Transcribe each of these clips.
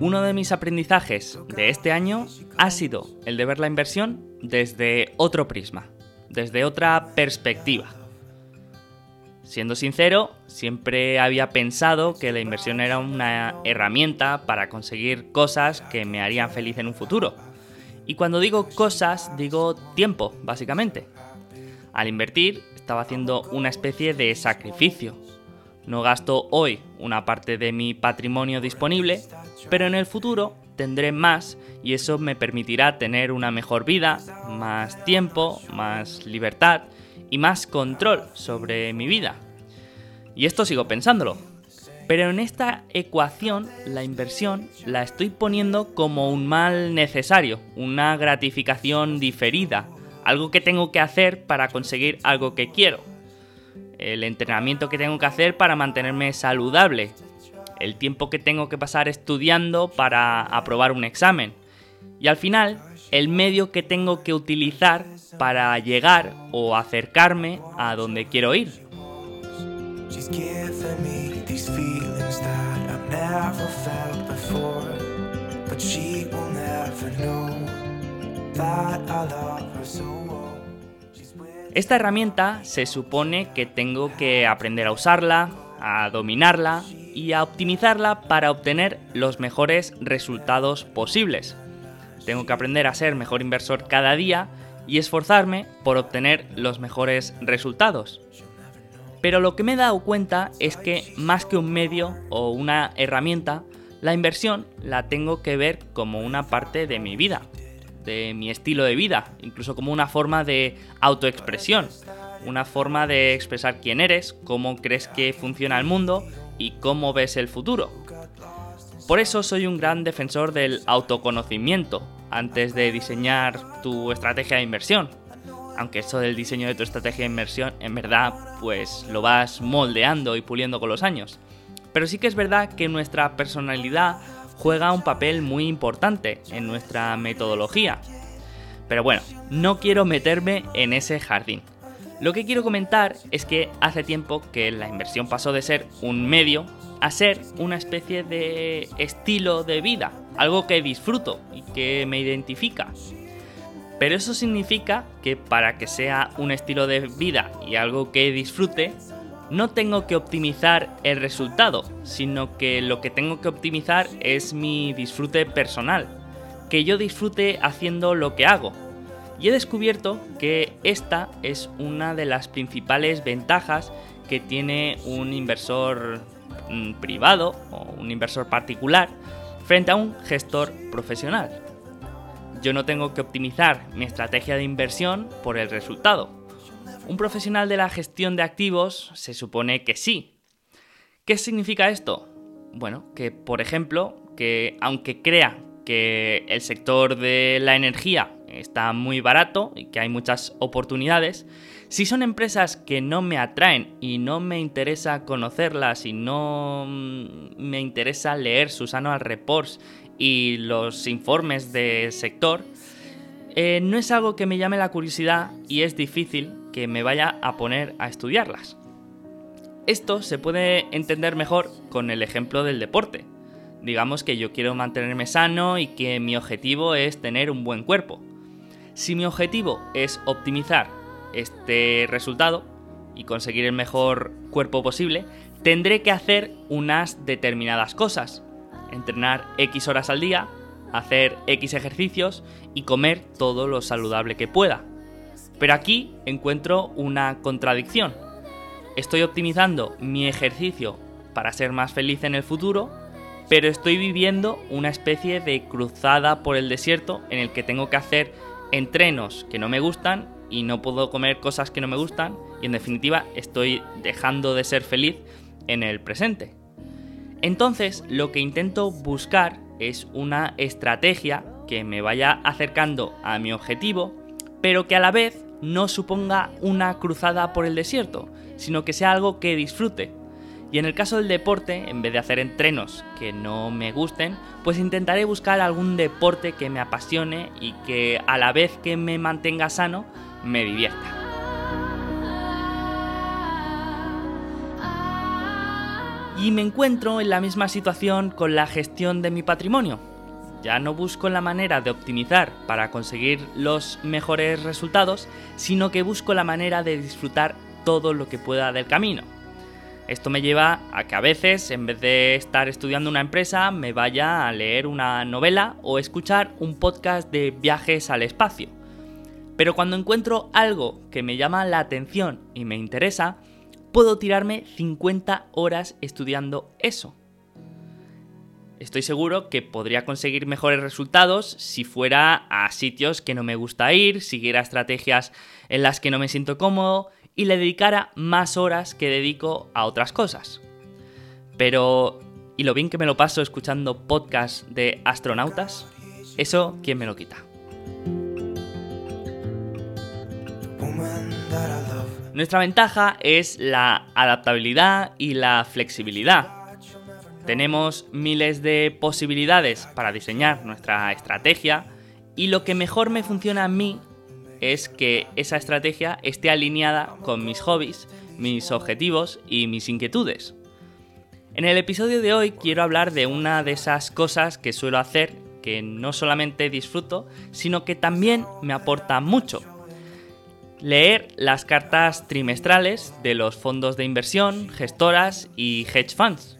Uno de mis aprendizajes de este año ha sido el de ver la inversión desde otro prisma, desde otra perspectiva. Siendo sincero, siempre había pensado que la inversión era una herramienta para conseguir cosas que me harían feliz en un futuro. Y cuando digo cosas, digo tiempo, básicamente. Al invertir, estaba haciendo una especie de sacrificio. No gasto hoy una parte de mi patrimonio disponible, pero en el futuro tendré más y eso me permitirá tener una mejor vida, más tiempo, más libertad y más control sobre mi vida. Y esto sigo pensándolo. Pero en esta ecuación la inversión la estoy poniendo como un mal necesario, una gratificación diferida, algo que tengo que hacer para conseguir algo que quiero. El entrenamiento que tengo que hacer para mantenerme saludable. El tiempo que tengo que pasar estudiando para aprobar un examen. Y al final, el medio que tengo que utilizar para llegar o acercarme a donde quiero ir. Esta herramienta se supone que tengo que aprender a usarla, a dominarla y a optimizarla para obtener los mejores resultados posibles. Tengo que aprender a ser mejor inversor cada día y esforzarme por obtener los mejores resultados. Pero lo que me he dado cuenta es que más que un medio o una herramienta, la inversión la tengo que ver como una parte de mi vida, de mi estilo de vida, incluso como una forma de autoexpresión, una forma de expresar quién eres, cómo crees que funciona el mundo y cómo ves el futuro. Por eso soy un gran defensor del autoconocimiento antes de diseñar tu estrategia de inversión. Aunque eso del diseño de tu estrategia de inversión en verdad pues lo vas moldeando y puliendo con los años. Pero sí que es verdad que nuestra personalidad juega un papel muy importante en nuestra metodología. Pero bueno, no quiero meterme en ese jardín. Lo que quiero comentar es que hace tiempo que la inversión pasó de ser un medio a ser una especie de estilo de vida, algo que disfruto y que me identifica. Pero eso significa que para que sea un estilo de vida y algo que disfrute, no tengo que optimizar el resultado, sino que lo que tengo que optimizar es mi disfrute personal, que yo disfrute haciendo lo que hago. Y he descubierto que esta es una de las principales ventajas que tiene un inversor mm, privado o un inversor particular frente a un gestor profesional. Yo no tengo que optimizar mi estrategia de inversión por el resultado, un profesional de la gestión de activos se supone que sí. ¿Qué significa esto? Bueno, que por ejemplo, que aunque crea que el sector de la energía está muy barato y que hay muchas oportunidades, si son empresas que no me atraen y no me interesa conocerlas y no mm, me interesa leer sus annual reports y los informes del sector, eh, no es algo que me llame la curiosidad y es difícil que me vaya a poner a estudiarlas. Esto se puede entender mejor con el ejemplo del deporte. Digamos que yo quiero mantenerme sano y que mi objetivo es tener un buen cuerpo. Si mi objetivo es optimizar este resultado y conseguir el mejor cuerpo posible, tendré que hacer unas determinadas cosas. Entrenar X horas al día, hacer X ejercicios y comer todo lo saludable que pueda. Pero aquí encuentro una contradicción. Estoy optimizando mi ejercicio para ser más feliz en el futuro, pero estoy viviendo una especie de cruzada por el desierto en el que tengo que hacer entrenos que no me gustan y no puedo comer cosas que no me gustan y en definitiva estoy dejando de ser feliz en el presente. Entonces lo que intento buscar es una estrategia que me vaya acercando a mi objetivo, pero que a la vez no suponga una cruzada por el desierto, sino que sea algo que disfrute. Y en el caso del deporte, en vez de hacer entrenos que no me gusten, pues intentaré buscar algún deporte que me apasione y que a la vez que me mantenga sano, me divierta. Y me encuentro en la misma situación con la gestión de mi patrimonio. Ya no busco la manera de optimizar para conseguir los mejores resultados, sino que busco la manera de disfrutar todo lo que pueda del camino. Esto me lleva a que a veces, en vez de estar estudiando una empresa, me vaya a leer una novela o escuchar un podcast de viajes al espacio. Pero cuando encuentro algo que me llama la atención y me interesa, puedo tirarme 50 horas estudiando eso. Estoy seguro que podría conseguir mejores resultados si fuera a sitios que no me gusta ir, siguiera estrategias en las que no me siento cómodo y le dedicara más horas que dedico a otras cosas. Pero, ¿y lo bien que me lo paso escuchando podcasts de astronautas? Eso, ¿quién me lo quita? Nuestra ventaja es la adaptabilidad y la flexibilidad. Tenemos miles de posibilidades para diseñar nuestra estrategia y lo que mejor me funciona a mí es que esa estrategia esté alineada con mis hobbies, mis objetivos y mis inquietudes. En el episodio de hoy quiero hablar de una de esas cosas que suelo hacer que no solamente disfruto, sino que también me aporta mucho. Leer las cartas trimestrales de los fondos de inversión, gestoras y hedge funds.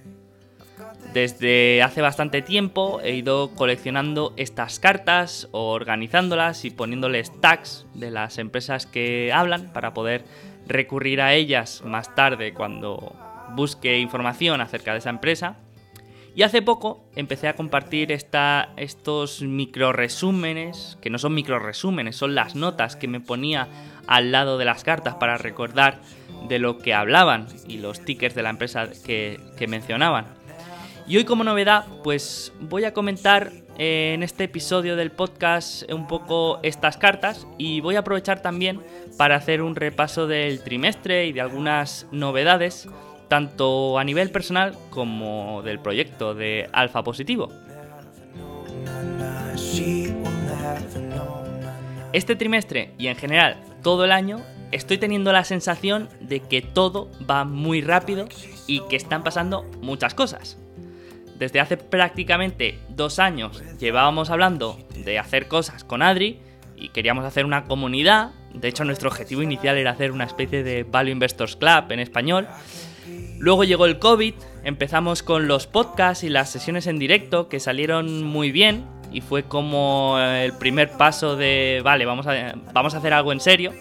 Desde hace bastante tiempo he ido coleccionando estas cartas, organizándolas y poniéndoles tags de las empresas que hablan para poder recurrir a ellas más tarde cuando busque información acerca de esa empresa. Y hace poco empecé a compartir estos micro resúmenes, que no son micro resúmenes, son las notas que me ponía al lado de las cartas para recordar de lo que hablaban y los tickers de la empresa que mencionaban. Y hoy como novedad, pues voy a comentar eh, en este episodio del podcast un poco estas cartas y voy a aprovechar también para hacer un repaso del trimestre y de algunas novedades, tanto a nivel personal como del proyecto de Alfa Positivo. Este trimestre y en general todo el año estoy teniendo la sensación de que todo va muy rápido y que están pasando muchas cosas. Desde hace prácticamente dos años llevábamos hablando de hacer cosas con Adri y queríamos hacer una comunidad. De hecho, nuestro objetivo inicial era hacer una especie de Value Investors Club en español. Luego llegó el COVID, empezamos con los podcasts y las sesiones en directo que salieron muy bien y fue como el primer paso de, vale, vamos a, vamos a hacer algo en serio.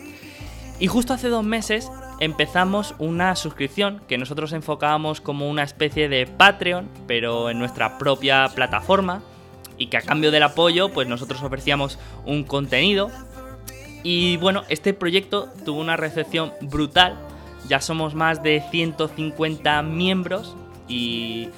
Y justo hace dos meses empezamos una suscripción que nosotros enfocábamos como una especie de Patreon, pero en nuestra propia plataforma, y que a cambio del apoyo, pues nosotros ofrecíamos un contenido. Y bueno, este proyecto tuvo una recepción brutal. Ya somos más de 150 miembros y,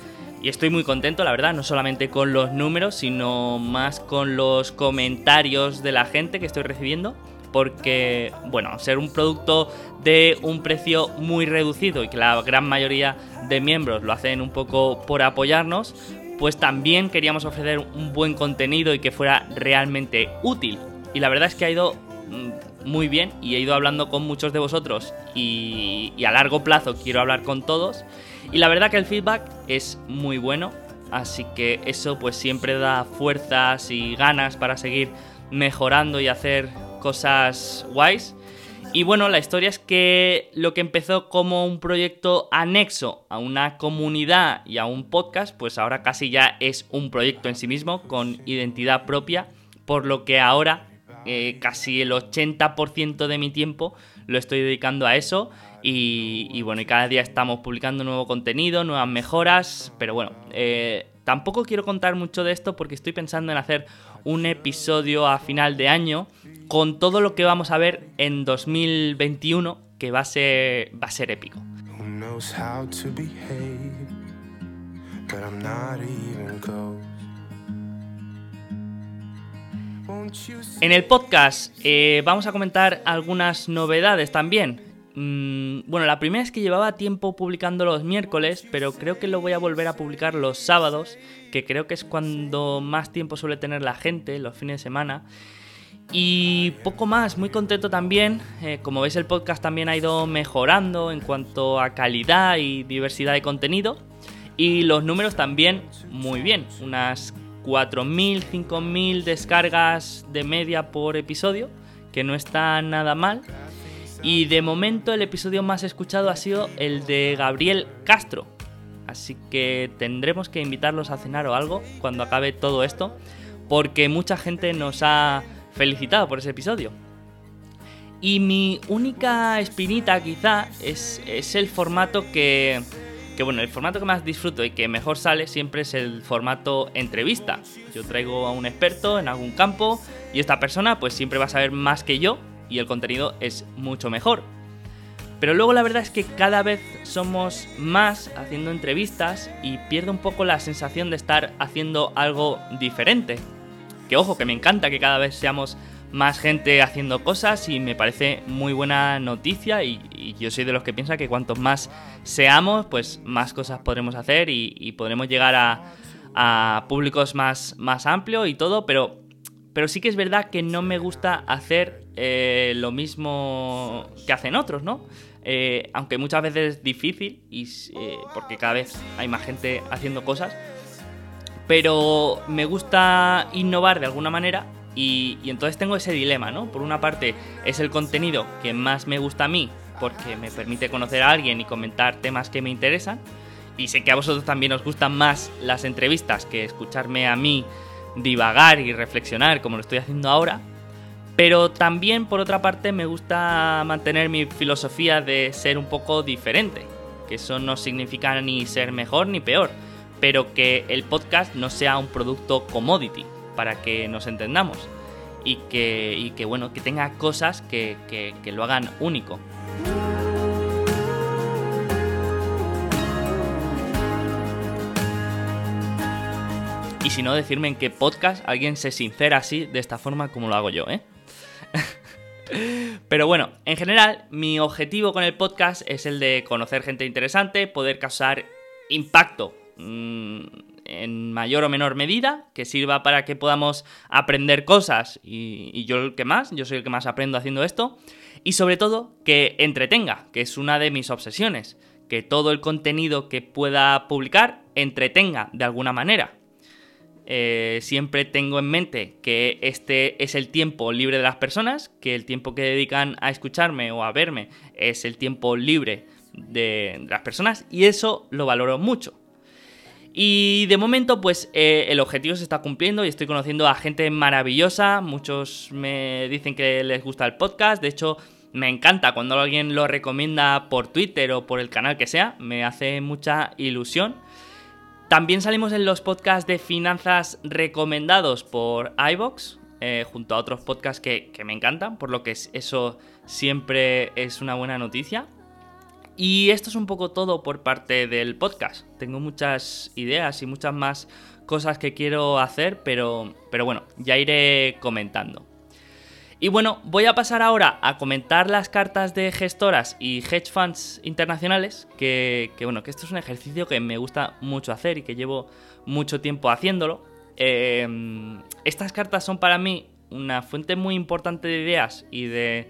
estoy muy contento, la verdad, no solamente con los números, sino más con los comentarios de la gente que estoy recibiendo porque, bueno, ser un producto de un precio muy reducido y que la gran mayoría de miembros lo hacen un poco por apoyarnos, pues también queríamos ofrecer un buen contenido y que fuera realmente útil. Y la verdad es que ha ido mm, muy bien y he ido hablando con muchos de vosotros y, a largo plazo quiero hablar con todos. Y la verdad que el feedback es muy bueno, así que eso pues siempre da fuerzas y ganas para seguir mejorando y hacer cosas guays. Y bueno, la historia es que lo que empezó como un proyecto anexo a una comunidad y a un podcast, pues ahora casi ya es un proyecto en sí mismo, con identidad propia, por lo que ahora eh, casi el 80% de mi tiempo lo estoy dedicando a eso. Y, bueno, y cada día estamos publicando nuevo contenido, nuevas mejoras, pero bueno, eh, tampoco quiero contar mucho de esto porque estoy pensando en hacer un episodio a final de año con todo lo que vamos a ver en 2021 que va a ser, va a ser épico. En el podcast eh, vamos a comentar algunas novedades también. Mm, bueno, la primera es que llevaba tiempo publicando los miércoles, pero creo que lo voy a volver a publicar los sábados, que creo que es cuando más tiempo suele tener la gente, los fines de semana. Y poco más, muy contento también. Eh, como veis el podcast también ha ido mejorando en cuanto a calidad y diversidad de contenido. Y los números también muy bien, unas 4.000, 5.000 descargas de media por episodio, que no está nada mal. Y de momento el episodio más escuchado ha sido el de Gabriel Castro. Así que tendremos que invitarlos a cenar o algo cuando acabe todo esto, porque mucha gente nos ha felicitado por ese episodio. Y mi única espinita quizá es, es el formato que, que, bueno, el formato que más disfruto y que mejor sale siempre es el formato entrevista. Yo traigo a un experto en algún campo y esta persona pues siempre va a saber más que yo y el contenido es mucho mejor. Pero luego la verdad es que cada vez somos más haciendo entrevistas y pierdo un poco la sensación de estar haciendo algo diferente. Que ojo, que me encanta que cada vez seamos más gente haciendo cosas y me parece muy buena noticia y, yo soy de los que piensa que cuantos más seamos, pues más cosas podremos hacer y, podremos llegar a, públicos más, más amplios y todo, pero, pero sí que es verdad que no me gusta hacer eh, lo mismo que hacen otros, ¿no? Eh, aunque muchas veces es difícil y, eh, porque cada vez hay más gente haciendo cosas, pero me gusta innovar de alguna manera y, entonces tengo ese dilema, ¿no? Por una parte es el contenido que más me gusta a mí porque me permite conocer a alguien y comentar temas que me interesan y sé que a vosotros también os gustan más las entrevistas que escucharme a mí divagar y reflexionar como lo estoy haciendo ahora. Pero también, por otra parte, me gusta mantener mi filosofía de ser un poco diferente. Que eso no significa ni ser mejor ni peor, pero que el podcast no sea un producto commodity, para que nos entendamos. Y que, bueno, que tenga cosas que, que lo hagan único. Y si no, decirme en qué podcast alguien se sincera así, de esta forma como lo hago yo, ¿eh? Pero bueno, en general, mi objetivo con el podcast es el de conocer gente interesante, poder causar impacto mm, en mayor o menor medida, que sirva para que podamos aprender cosas y, yo el que más, yo soy el que más aprendo haciendo esto, y sobre todo que entretenga, que es una de mis obsesiones, que todo el contenido que pueda publicar entretenga de alguna manera. Eh, siempre tengo en mente que este es el tiempo libre de las personas, que el tiempo que dedican a escucharme o a verme es el tiempo libre de las personas y eso lo valoro mucho. Y de momento, pues eh, el objetivo se está cumpliendo y estoy conociendo a gente maravillosa. Muchos me dicen que les gusta el podcast. De hecho, me encanta cuando alguien lo recomienda por Twitter o por el canal que sea. Me hace mucha ilusión. También salimos en los podcasts de finanzas recomendados por iVox, eh, junto a otros podcasts que, me encantan, por lo que eso siempre es una buena noticia. Y esto es un poco todo por parte del podcast. Tengo muchas ideas y muchas más cosas que quiero hacer, pero, pero bueno, ya iré comentando. Y bueno, voy a pasar ahora a comentar las cartas de gestoras y hedge funds internacionales, que, bueno, que esto es un ejercicio que me gusta mucho hacer y que llevo mucho tiempo haciéndolo. Em, estas cartas son para mí una fuente muy importante de ideas y de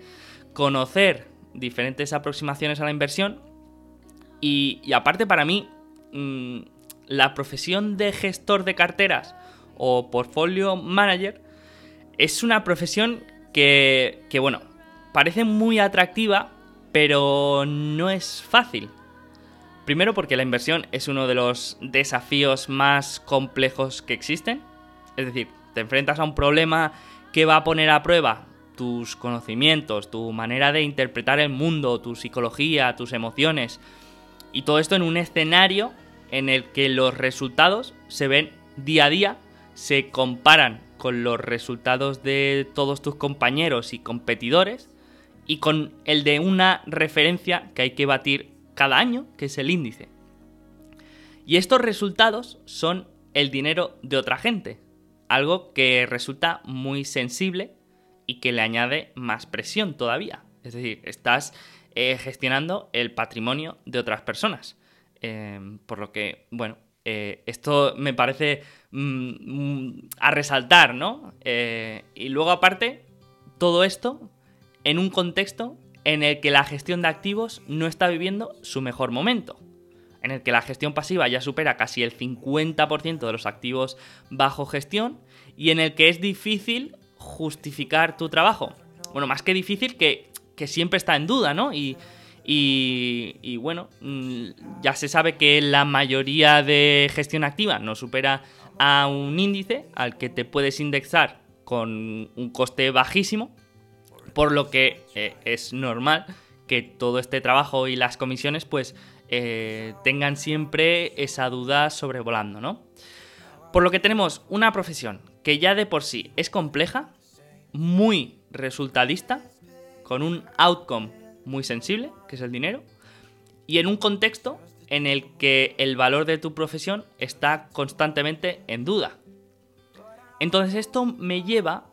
conocer diferentes aproximaciones a la inversión. Y, aparte para mí, mm, la profesión de gestor de carteras o portfolio manager es una profesión que, bueno, parece muy atractiva, pero no es fácil. Primero porque la inversión es uno de los desafíos más complejos que existen. Es decir, te enfrentas a un problema que va a poner a prueba tus conocimientos, tu manera de interpretar el mundo, tu psicología, tus emociones. Y todo esto en un escenario en el que los resultados se ven día a día, se comparan con los resultados de todos tus compañeros y competidores y con el de una referencia que hay que batir cada año, que es el índice. Y estos resultados son el dinero de otra gente, algo que resulta muy sensible y que le añade más presión todavía. Es decir, estás eh, gestionando el patrimonio de otras personas. Eh, por lo que, bueno, eh, esto me parece mm, mm, a resaltar, ¿no? Eh, y luego aparte, todo esto en un contexto en el que la gestión de activos no está viviendo su mejor momento. en el que la gestión pasiva ya supera casi el 50% de los activos bajo gestión y en el que es difícil justificar tu trabajo. Bueno, más que difícil, que, siempre está en duda, ¿no? Y, y, bueno, mm, ya se sabe que la mayoría de gestión activa no supera a un índice al que te puedes indexar con un coste bajísimo, por lo que eh, es normal que todo este trabajo y las comisiones pues eh, tengan siempre esa duda sobrevolando, ¿no? Por lo que tenemos una profesión que ya de por sí es compleja, muy resultadista, con un outcome muy sensible, que es el dinero, y en un contexto en el que el valor de tu profesión está constantemente en duda. Entonces esto me lleva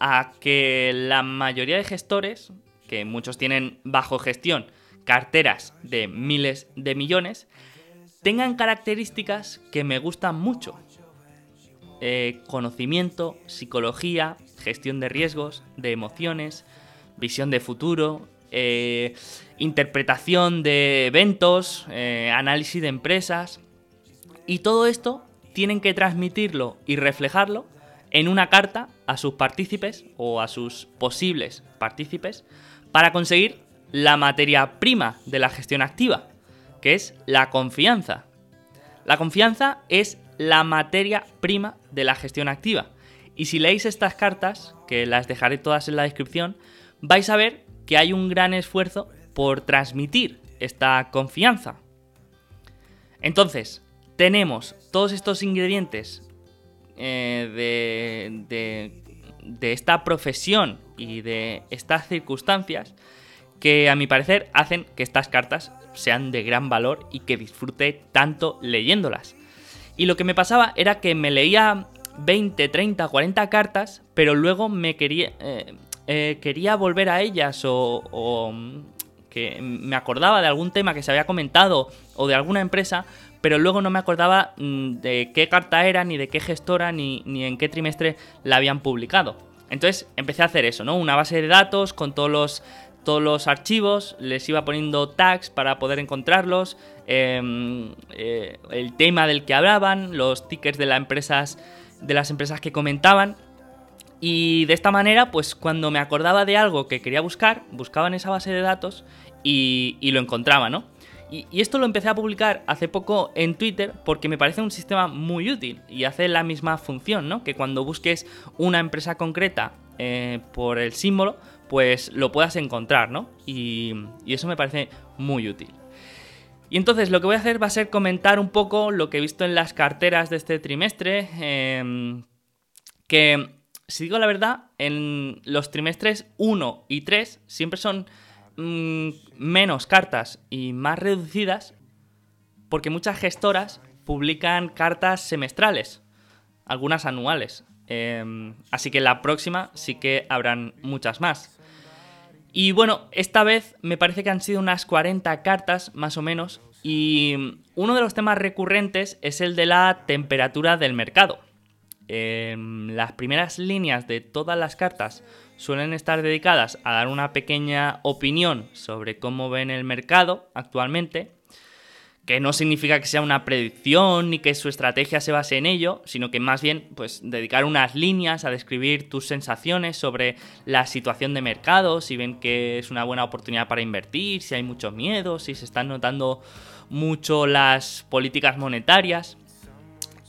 a que la mayoría de gestores, que muchos tienen bajo gestión carteras de miles de millones, tengan características que me gustan mucho. Eh, conocimiento, psicología, gestión de riesgos, de emociones, visión de futuro, eh, interpretación de eventos, eh, análisis de empresas. Y todo esto tienen que transmitirlo y reflejarlo en una carta a sus partícipes o a sus posibles partícipes para conseguir la materia prima de la gestión activa, que es la confianza. La confianza es la materia prima de la gestión activa. Y si leéis estas cartas, que las dejaré todas en la descripción, vais a ver que hay un gran esfuerzo por transmitir esta confianza. Entonces, tenemos todos estos ingredientes eh, de, de esta profesión y de estas circunstancias que a mi parecer hacen que estas cartas sean de gran valor y que disfrute tanto leyéndolas. Y lo que me pasaba era que me leía 20, 30, 40 cartas, pero luego me quería, eh, eh, quería volver a ellas o, mm, que me acordaba de algún tema que se había comentado o de alguna empresa, pero luego no me acordaba mm, de qué carta era, ni de qué gestora, ni, ni en qué trimestre la habían publicado. Entonces empecé a hacer eso, ¿no? Una base de datos con todos los todos los archivos, les iba poniendo tags para poder encontrarlos, em, eh, el tema del que hablaban, los tickets de, las empresas, de las empresas que comentaban y de esta manera, pues cuando me acordaba de algo que quería buscar, buscaba en esa base de datos y, lo encontraba, ¿no? Y, esto lo empecé a publicar hace poco en Twitter porque me parece un sistema muy útil y hace la misma función, ¿no? Que cuando busques una empresa concreta eh, por el símbolo, pues lo puedas encontrar, ¿no? Y, eso me parece muy útil. Y entonces lo que voy a hacer va a ser comentar un poco lo que he visto en las carteras de este trimestre, em, que si digo la verdad, en los trimestres 1 y 3 siempre son mm, menos cartas y más reducidas porque muchas gestoras publican cartas semestrales, algunas anuales. Em, así que la próxima sí que habrán muchas más. Y bueno, esta vez me parece que han sido unas 40 cartas más o menos. Y uno de los temas recurrentes es el de la temperatura del mercado. Em, las primeras líneas de todas las cartas suelen estar dedicadas a dar una pequeña opinión sobre cómo ven el mercado actualmente, que no significa que sea una predicción ni que su estrategia se base en ello, sino que más bien pues dedicar unas líneas a describir tus sensaciones sobre la situación de mercado, si ven que es una buena oportunidad para invertir, si hay mucho miedo, si se están notando mucho las políticas monetarias.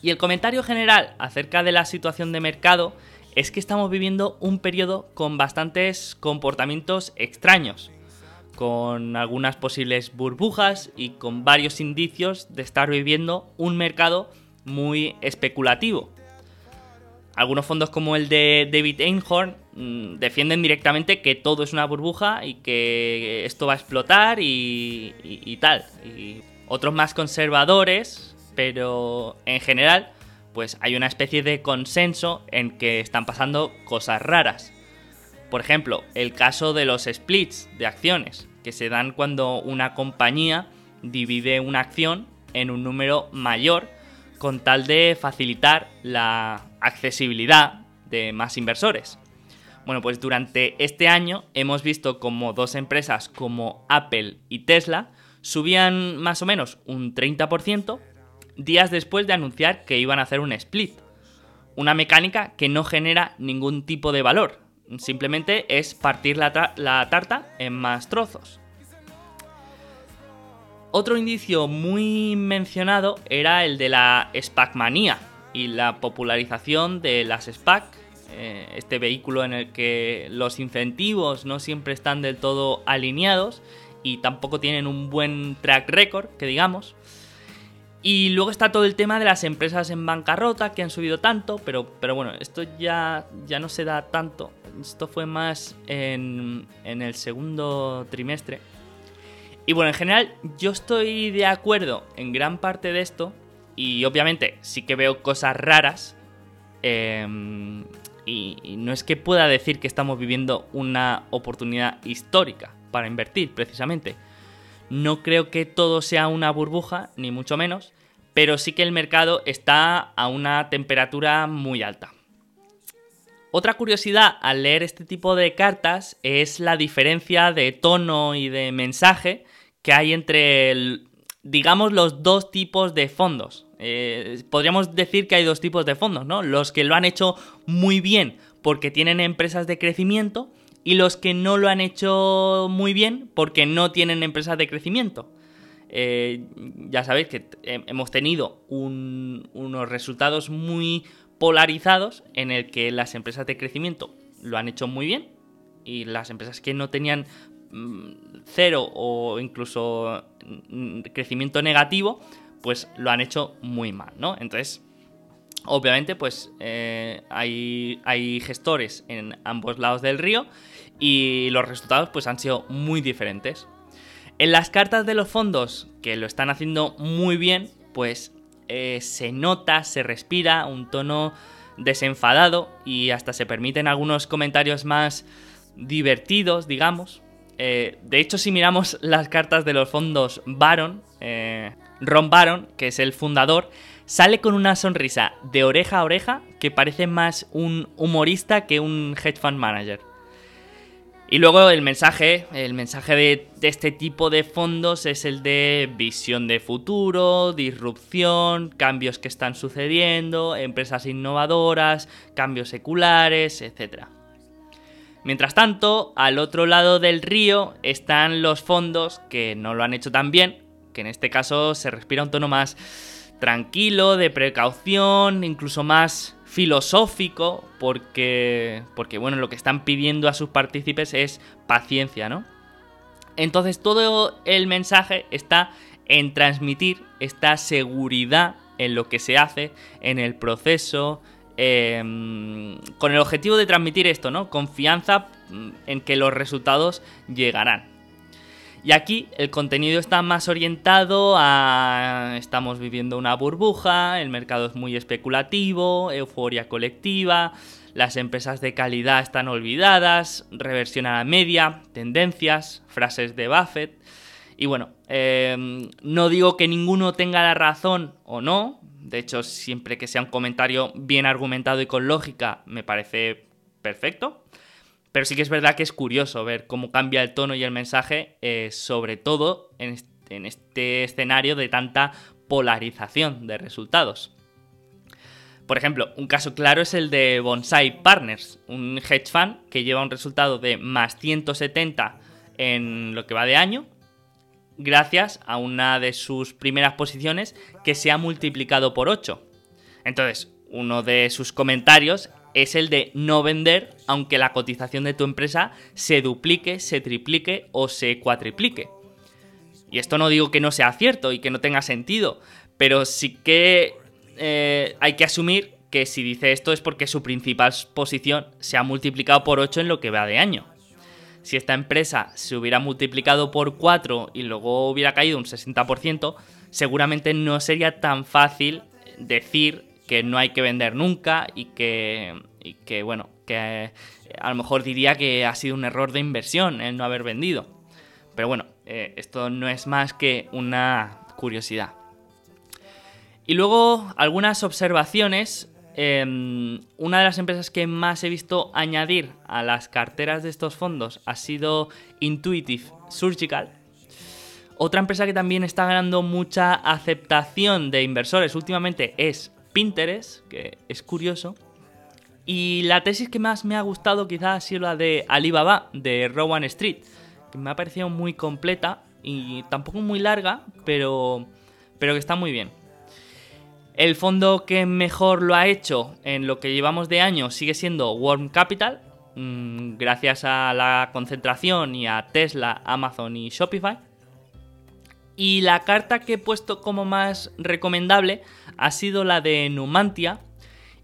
Y el comentario general acerca de la situación de mercado es que estamos viviendo un periodo con bastantes comportamientos extraños, con algunas posibles burbujas y con varios indicios de estar viviendo un mercado muy especulativo. Algunos fondos como el de David Einhorn mm, defienden directamente que todo es una burbuja y que esto va a explotar y, y tal. Y otros más conservadores pero en general, pues hay una especie de consenso en que están pasando cosas raras. Por ejemplo, el caso de los splits de acciones, que se dan cuando una compañía divide una acción en un número mayor con tal de facilitar la accesibilidad de más inversores. Bueno, pues durante este año hemos visto como dos empresas como Apple y Tesla subían más o menos un 30% días después de anunciar que iban a hacer un split. Una mecánica que no genera ningún tipo de valor, simplemente es partir la, tarta en más trozos. Otro indicio muy mencionado era el de la SPAC-manía y la popularización de las SPAC, eh, este vehículo en el que los incentivos no siempre están del todo alineados y tampoco tienen un buen track record, que digamos. Y luego está todo el tema de las empresas en bancarrota que han subido tanto, pero, pero bueno, esto ya, ya no se da tanto. Esto fue más en, en el segundo trimestre y bueno, en general yo estoy de acuerdo en gran parte de esto y obviamente sí que veo cosas raras em, y, no es que pueda decir que estamos viviendo una oportunidad histórica para invertir precisamente. No creo que todo sea una burbuja, ni mucho menos, pero sí que el mercado está a una temperatura muy alta. Otra curiosidad al leer este tipo de cartas es la diferencia de tono y de mensaje que hay entre, digamos, los dos tipos de fondos. Eh, podríamos decir que hay dos tipos de fondos, ¿no? Los que lo han hecho muy bien porque tienen empresas de crecimiento y los que no lo han hecho muy bien porque no tienen empresas de crecimiento. Eh, ya sabéis que hemos tenido unos resultados muy polarizados en el que las empresas de crecimiento lo han hecho muy bien y las empresas que no tenían Mm, cero o incluso mm, crecimiento negativo, pues lo han hecho muy mal, ¿no? Entonces, obviamente, pues eh, hay, hay gestores en ambos lados del río y los resultados pues han sido muy diferentes. En las cartas de los fondos que lo están haciendo muy bien, pues eh, se nota, se respira un tono desenfadado y hasta se permiten algunos comentarios más divertidos, digamos. Eh, de hecho, si miramos las cartas de los fondos Baron, eh, Ron Baron, que es el fundador, sale con una sonrisa de oreja a oreja que parece más un humorista que un hedge fund manager. Y luego el mensaje, el mensaje de, este tipo de fondos es el de visión de futuro, disrupción, cambios que están sucediendo, empresas innovadoras, cambios seculares, etc. Mientras tanto, al otro lado del río están los fondos que no lo han hecho tan bien, que en este caso se respira un tono más tranquilo, de precaución, incluso más filosófico, porque, porque bueno, lo que están pidiendo a sus partícipes es paciencia, ¿no? Entonces todo el mensaje está en transmitir esta seguridad en lo que se hace, en el proceso, Em, con el objetivo de transmitir esto, ¿no? Confianza mm, en que los resultados llegarán. Y aquí el contenido está más orientado a estamos viviendo una burbuja, el mercado es muy especulativo, euforia colectiva, las empresas de calidad están olvidadas, reversión a la media, tendencias, frases de Buffett. Y bueno, em, no digo que ninguno tenga la razón o no, de hecho, siempre que sea un comentario bien argumentado y con lógica, me parece perfecto. Pero sí que es verdad que es curioso ver cómo cambia el tono y el mensaje, eh, sobre todo en este escenario de tanta polarización de resultados. Por ejemplo, un caso claro es el de Bonsai Partners, un hedge fund que lleva un resultado de más 170 en lo que va de año gracias a una de sus primeras posiciones que se ha multiplicado por 8. Entonces, uno de sus comentarios es el de no vender aunque la cotización de tu empresa se duplique, se triplique o se cuatriplique. Y esto no digo que no sea cierto y que no tenga sentido, pero sí que eh, hay que asumir que si dice esto es porque su principal posición se ha multiplicado por 8 en lo que va de año si esta empresa se hubiera multiplicado por 4 y luego hubiera caído un 60%, seguramente no sería tan fácil decir que no hay que vender nunca y que, bueno, que a lo mejor diría que ha sido un error de inversión el no haber vendido. Pero bueno, eh, esto no es más que una curiosidad. Y luego algunas observaciones Em, una de las empresas que más he visto añadir a las carteras de estos fondos ha sido Intuitive Surgical. Otra empresa que también está ganando mucha aceptación de inversores últimamente es Pinterest, que es curioso. Y la tesis que más me ha gustado quizás ha sido la de Alibaba, de Rowan Street, que me ha parecido muy completa y tampoco muy larga, pero, pero que está muy bien. El fondo que mejor lo ha hecho en lo que llevamos de año sigue siendo Warm Capital, mm, gracias a la concentración y a Tesla, Amazon y Shopify. Y la carta que he puesto como más recomendable ha sido la de Numantia.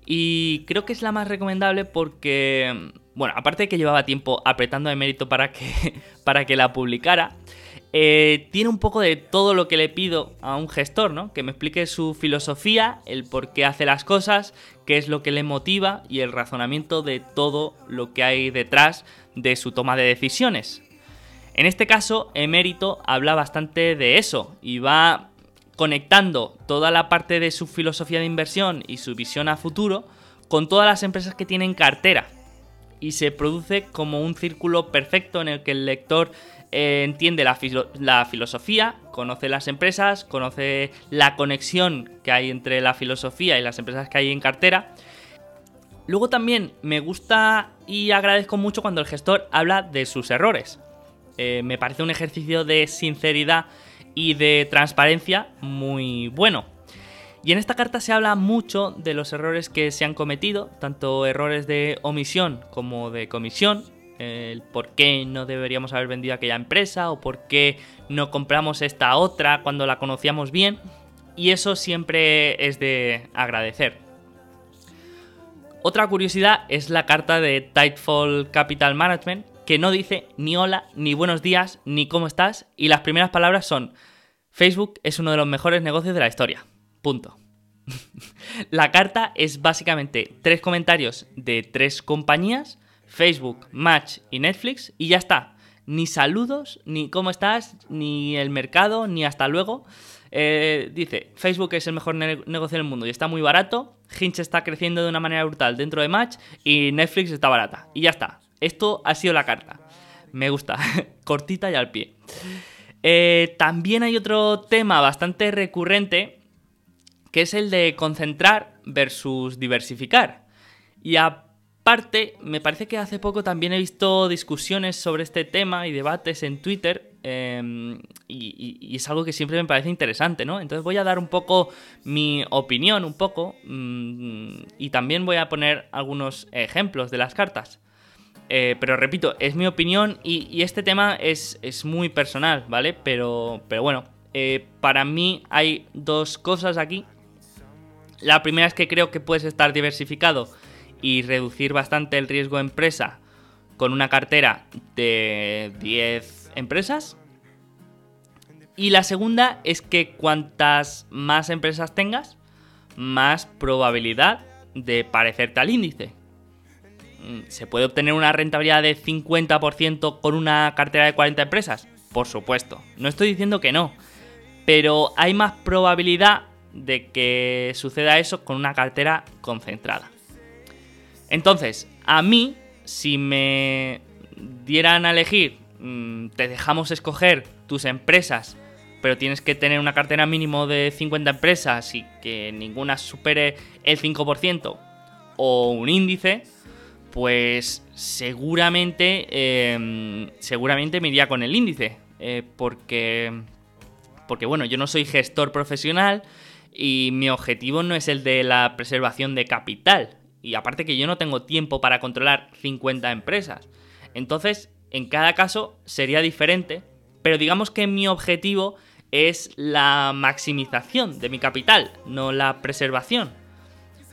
Y creo que es la más recomendable porque, bueno, aparte de que llevaba tiempo apretando de mérito para que, para que la publicara, eh, tiene un poco de todo lo que le pido a un gestor, ¿no? Que me explique su filosofía, el por qué hace las cosas, qué es lo que le motiva y el razonamiento de todo lo que hay detrás de su toma de decisiones. En este caso, Emérito habla bastante de eso y va conectando toda la parte de su filosofía de inversión y su visión a futuro con todas las empresas que tienen cartera. Y se produce como un círculo perfecto en el que el lector eh, entiende la, la, filosofía, conoce las empresas, conoce la conexión que hay entre la filosofía y las empresas que hay en cartera. Luego también me gusta y agradezco mucho cuando el gestor habla de sus errores. Eh, me parece un ejercicio de sinceridad y de transparencia muy bueno. Y en esta carta se habla mucho de los errores que se han cometido, tanto errores de omisión como de comisión, el por qué no deberíamos haber vendido aquella empresa o por qué no compramos esta otra cuando la conocíamos bien, y eso siempre es de agradecer. Otra curiosidad es la carta de Tidefall Capital Management, que no dice ni hola, ni buenos días, ni cómo estás, y las primeras palabras son Facebook es uno de los mejores negocios de la historia. Punto. la carta es básicamente tres comentarios de tres compañías, Facebook, Match y Netflix, y ya está. Ni saludos, ni cómo estás, ni el mercado, ni hasta luego. Eh, dice, Facebook es el mejor negocio del mundo y está muy barato, Hinch está creciendo de una manera brutal dentro de Match y Netflix está barata. Y ya está. Esto ha sido la carta. Me gusta. Cortita y al pie. Eh, también hay otro tema bastante recurrente que es el de concentrar versus diversificar. Y aparte, me parece que hace poco también he visto discusiones sobre este tema y debates en Twitter em, y, es algo que siempre me parece interesante, ¿no? Entonces voy a dar un poco mi opinión, un poco, mm, y también voy a poner algunos ejemplos de las cartas. Eh, pero repito, es mi opinión y, este tema es, muy personal, ¿vale? Pero, pero bueno, eh, para mí hay dos cosas aquí. La primera es que creo que puedes estar diversificado y reducir bastante el riesgo empresa con una cartera de 10 empresas. Y la segunda es que cuantas más empresas tengas, más probabilidad de parecerte al índice. Mm, ¿Se puede obtener una rentabilidad de 50% con una cartera de 40 empresas? Por supuesto. No estoy diciendo que no. Pero hay más probabilidad de que suceda eso con una cartera concentrada. Entonces, a mí, si me dieran a elegir, mm, te dejamos escoger tus empresas, pero tienes que tener una cartera mínimo de 50 empresas y que ninguna supere el 5%, o un índice, pues seguramente, em, seguramente me iría con el índice, eh, porque, porque bueno, yo no soy gestor profesional y mi objetivo no es el de la preservación de capital. Y aparte que yo no tengo tiempo para controlar 50 empresas. Entonces, en cada caso sería diferente, pero digamos que mi objetivo es la maximización de mi capital, no la preservación.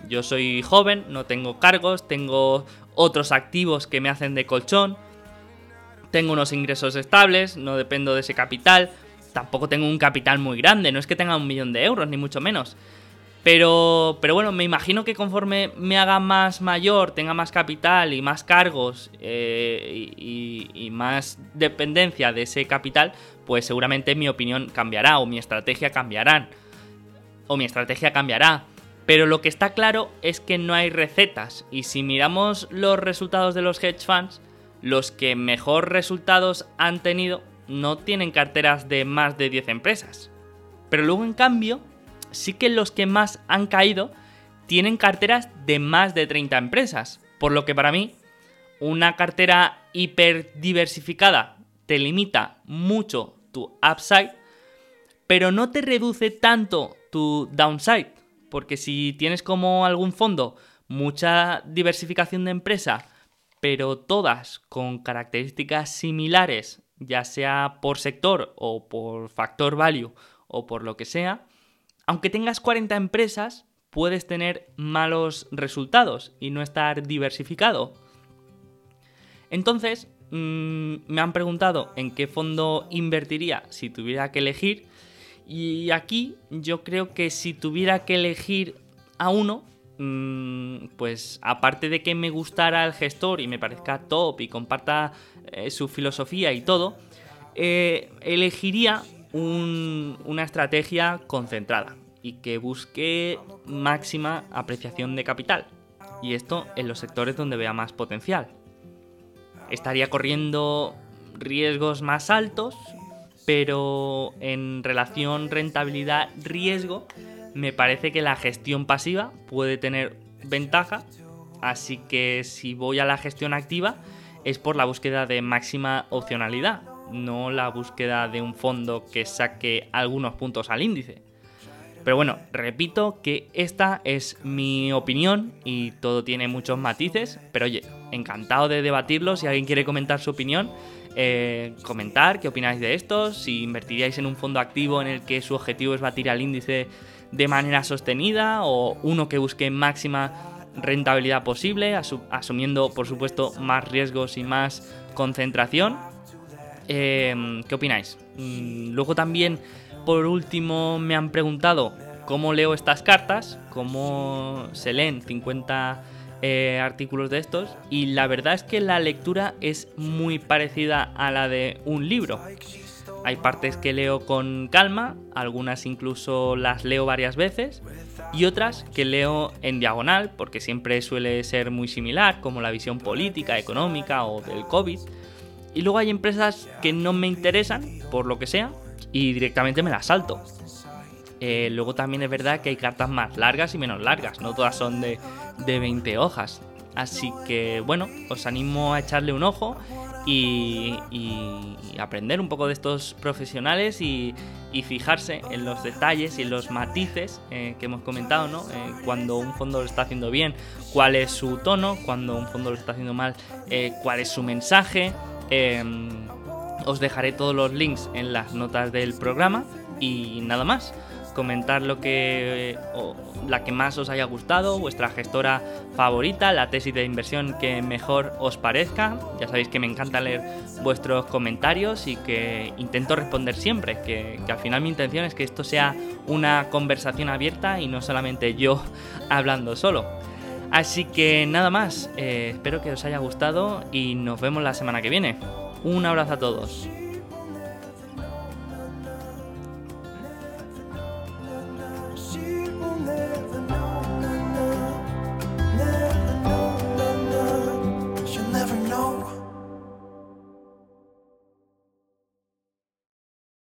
Yo soy joven, no tengo cargos, tengo otros activos que me hacen de colchón, tengo unos ingresos estables, no dependo de ese capital, tampoco tengo un capital muy grande, no es que tenga un millón de euros, ni mucho menos. Pero, pero bueno, me imagino que conforme me haga más mayor, tenga más capital y más cargos eh, y, y, más dependencia de ese capital, pues seguramente mi opinión cambiará o mi estrategia cambiará. O mi estrategia cambiará. Pero lo que está claro es que no hay recetas y si miramos los resultados de los hedge funds, los que mejor resultados han tenido no tienen carteras de más de 10 empresas. Pero luego, en cambio, sí que los que más han caído tienen carteras de más de 30 empresas. Por lo que para mí, una cartera hiper diversificada te limita mucho tu upside, pero no te reduce tanto tu downside. Porque si tienes como algún fondo mucha diversificación de empresa, pero todas con características similares, ya sea por sector o por factor value o por lo que sea, aunque tengas 40 empresas, puedes tener malos resultados y no estar diversificado. Entonces, mm, me han preguntado en qué fondo invertiría si tuviera que elegir. Y aquí yo creo que si tuviera que elegir a uno, mm, pues aparte de que me gustara el gestor y me parezca top y comparta eh, su filosofía y todo, eh, elegiría una estrategia concentrada y que busque máxima apreciación de capital. Y esto en los sectores donde vea más potencial. Estaría corriendo riesgos más altos, pero en relación rentabilidad-riesgo me parece que la gestión pasiva puede tener ventaja, así que si voy a la gestión activa es por la búsqueda de máxima opcionalidad, no la búsqueda de un fondo que saque algunos puntos al índice. Pero bueno, repito que esta es mi opinión y todo tiene muchos matices, pero oye, encantado de debatirlo, si alguien quiere comentar su opinión, eh, comentar qué opináis de esto, si invertiríais en un fondo activo en el que su objetivo es batir al índice de manera sostenida o uno que busque máxima rentabilidad posible, asumiendo por supuesto más riesgos y más concentración. Em, ¿Qué opináis? Mm, luego también, por último, me han preguntado cómo leo estas cartas, cómo se leen 50 eh, artículos de estos, y la verdad es que la lectura es muy parecida a la de un libro. Hay partes que leo con calma, algunas incluso las leo varias veces, y otras que leo en diagonal, porque siempre suele ser muy similar, como la visión política, económica o del COVID. Y luego hay empresas que no me interesan, por lo que sea, y directamente me las salto. Eh, luego también es verdad que hay cartas más largas y menos largas, no todas son de, de 20 hojas. Así que bueno, os animo a echarle un ojo y, aprender un poco de estos profesionales y, fijarse en los detalles y en los matices eh, que hemos comentado, ¿no? Eh, cuando un fondo lo está haciendo bien, cuál es su tono, cuando un fondo lo está haciendo mal, cuál es su mensaje. Os dejaré todos los links en las notas del programa y nada más. Comentar lo que la que más os haya gustado, vuestra gestora favorita, la tesis de inversión que mejor os parezca. Ya sabéis que me encanta leer vuestros comentarios y que intento responder siempre, que, al final mi intención es que esto sea una conversación abierta y no solamente yo hablando solo. Así que nada más, eh, espero que os haya gustado y nos vemos la semana que viene. Un abrazo a todos.